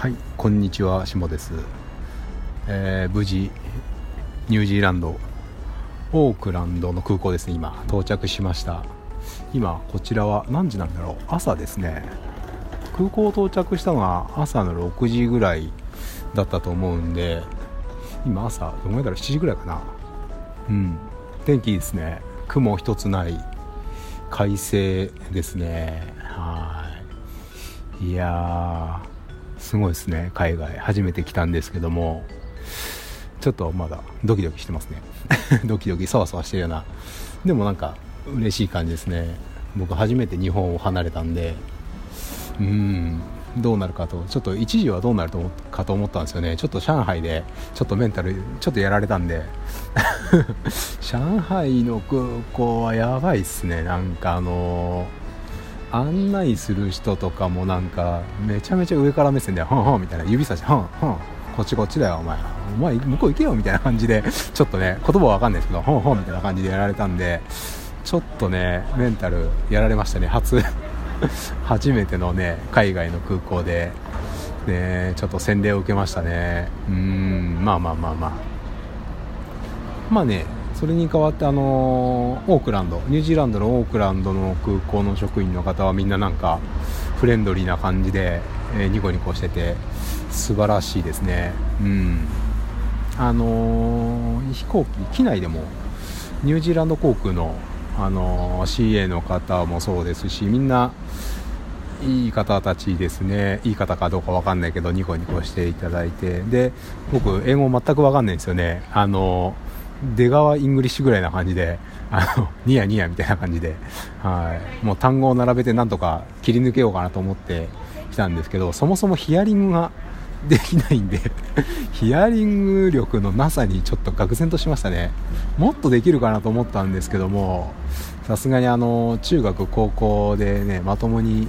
はいこんにちは下です、えー、無事ニュージーランドオークランドの空港ですね今到着しました。今こちらは何時なんだろう？朝ですね。空港到着したのが朝の6時ぐらいだったと思うんで今朝どのぐらいだろう？7時ぐらいかな。うん。天気いいですね。雲一つない快晴ですね。はい。いやすごいですね。海外。初めて来たんですけども。ちょっとまだドキドキしてますね。ドキドキそわそわしてるような。でもなんか嬉しい感じですね。僕初めて日本を離れたんで。うん。どうなるかと。ちょっと一時はどうなるかと思ったんですよね。ちょっと上海でちょっとメンタルちょっとやられたんで。上海の空港はやばいっすね。なんかあのー案内する人とかもなんかめちゃめちゃ上から目線で「はんはん」みたいな指差し「はんはんこっちこっちだよお前。お前向こう行けよ」みたいな感じで ちょっとね言葉は分かんないですけど「ほんほん」みたいな感じでやられたんでちょっとねメンタルやられましたね。初 初めてのね海外の空港でねちょっと洗礼を受けましたね。うんまあまあまあまあ。まあねそれに代わってあのオークランドニュージーランドのオークランドの空港の職員の方はみんななんかフレンドリーな感じで、えー、ニコニコしてて素晴らしいですね。うん。あのー、飛行機機内でもニュージーランド航空の、あのー、CA の方もそうですしみんないい方たちですね。いい方かどうか分かんないけどニコニコしていただいて。で僕英語全く分かんないんですよね。あのー出川イングリッシュぐらいな感じで、あの、ニヤニヤみたいな感じで、はい。もう単語を並べてなんとか切り抜けようかなと思ってきたんですけど、そもそもヒアリングができないんで ヒアリング力のなさにちょっと愕然としましたね。もっとできるかなと思ったんですけども、さすがにあの、中学、高校でね、まともに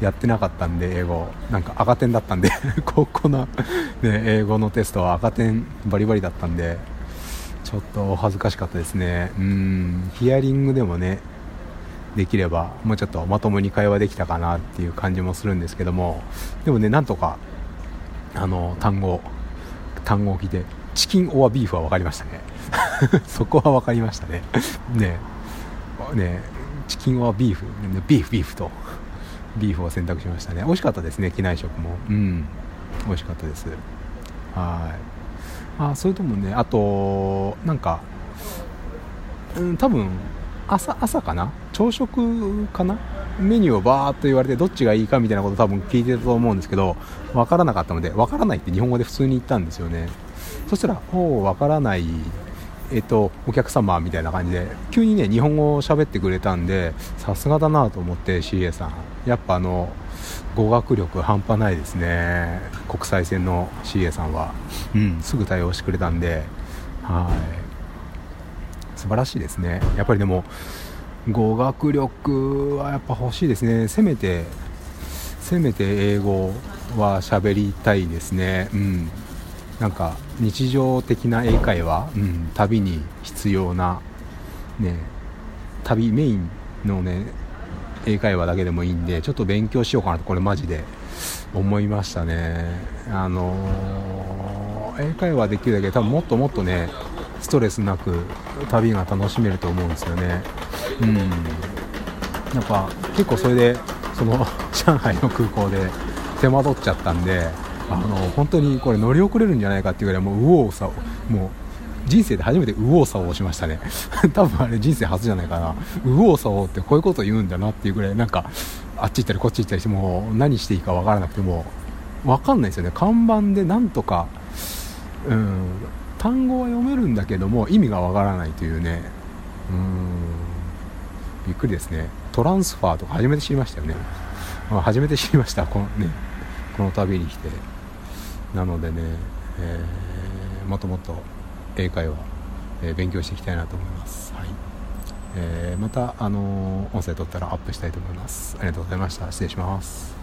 やってなかったんで、英語。なんか赤点だったんで 高校の、ね、英語のテストは赤点バリバリだったんで、ちょっと恥ずかしかったですね。うん。ヒアリングでもねできればもうちょっとまともに会話できたかなっていう感じもするんですけども。でもねなんとかあの単語単語を聞いてチキンオアビーフは分かりましたね。そこは分かりましたね。ね。ねチキンオアビーフビーフビーフとビーフを選択しましたね。美味しかったですね機内食も。うん。美味しかったです。はい。あそれともねあとなんかうん多分朝朝かな？朝食かな？メニューをバーっと言われてどっちがいいかみたいなこと多分聞いてたと思うんですけど分からなかったので分からないって日本語で普通に言ったんですよね。そしたら「おお分からない。えっと、お客様みたいな感じで急にね日本語を喋ってくれたんでさすがだなと思って CA さん。やっぱあの語学力半端ないですね。国際線の CA さんは、うん、すぐ対応してくれたんで。はい。素晴らしいですね。やっぱりでも語学力はやっぱ欲しいですね。せめてせめて英語は喋りたいですね。うん。なんか日常的な英会話、うん、旅に必要なね旅メインのね英会話だけでもいいんでちょっと勉強しようかなとこれマジで思いましたね。あのー、英会話できるだけ多分もっともっとねストレスなく旅が楽しめると思うんですよね。うん。なんか結構それでその 上海の空港で手間取っちゃったんであの本当にこれ乗り遅れるんじゃないかっていうぐらいもう右往左往。もう人生で初めて右往左往しましたね。多分あれ人生初じゃないかな。右往左往ってこういうこと言うんだなっていうぐらいなんかあっち行ったりこっち行ったりしてもう何していいか分からなくても分かんないですよね。看板でなんとかうん単語は読めるんだけども意味が分からないというね。うんびっくりですね。トランスファーとか初めて知りましたよね、初めて知りましたこのねこの旅に来て。なのでね、えー、もっともっと英会話、えー、勉強していきたいなと思います、はい。えー、また、あの音声取ったらアップしたいと思います。ありがとうございました。失礼します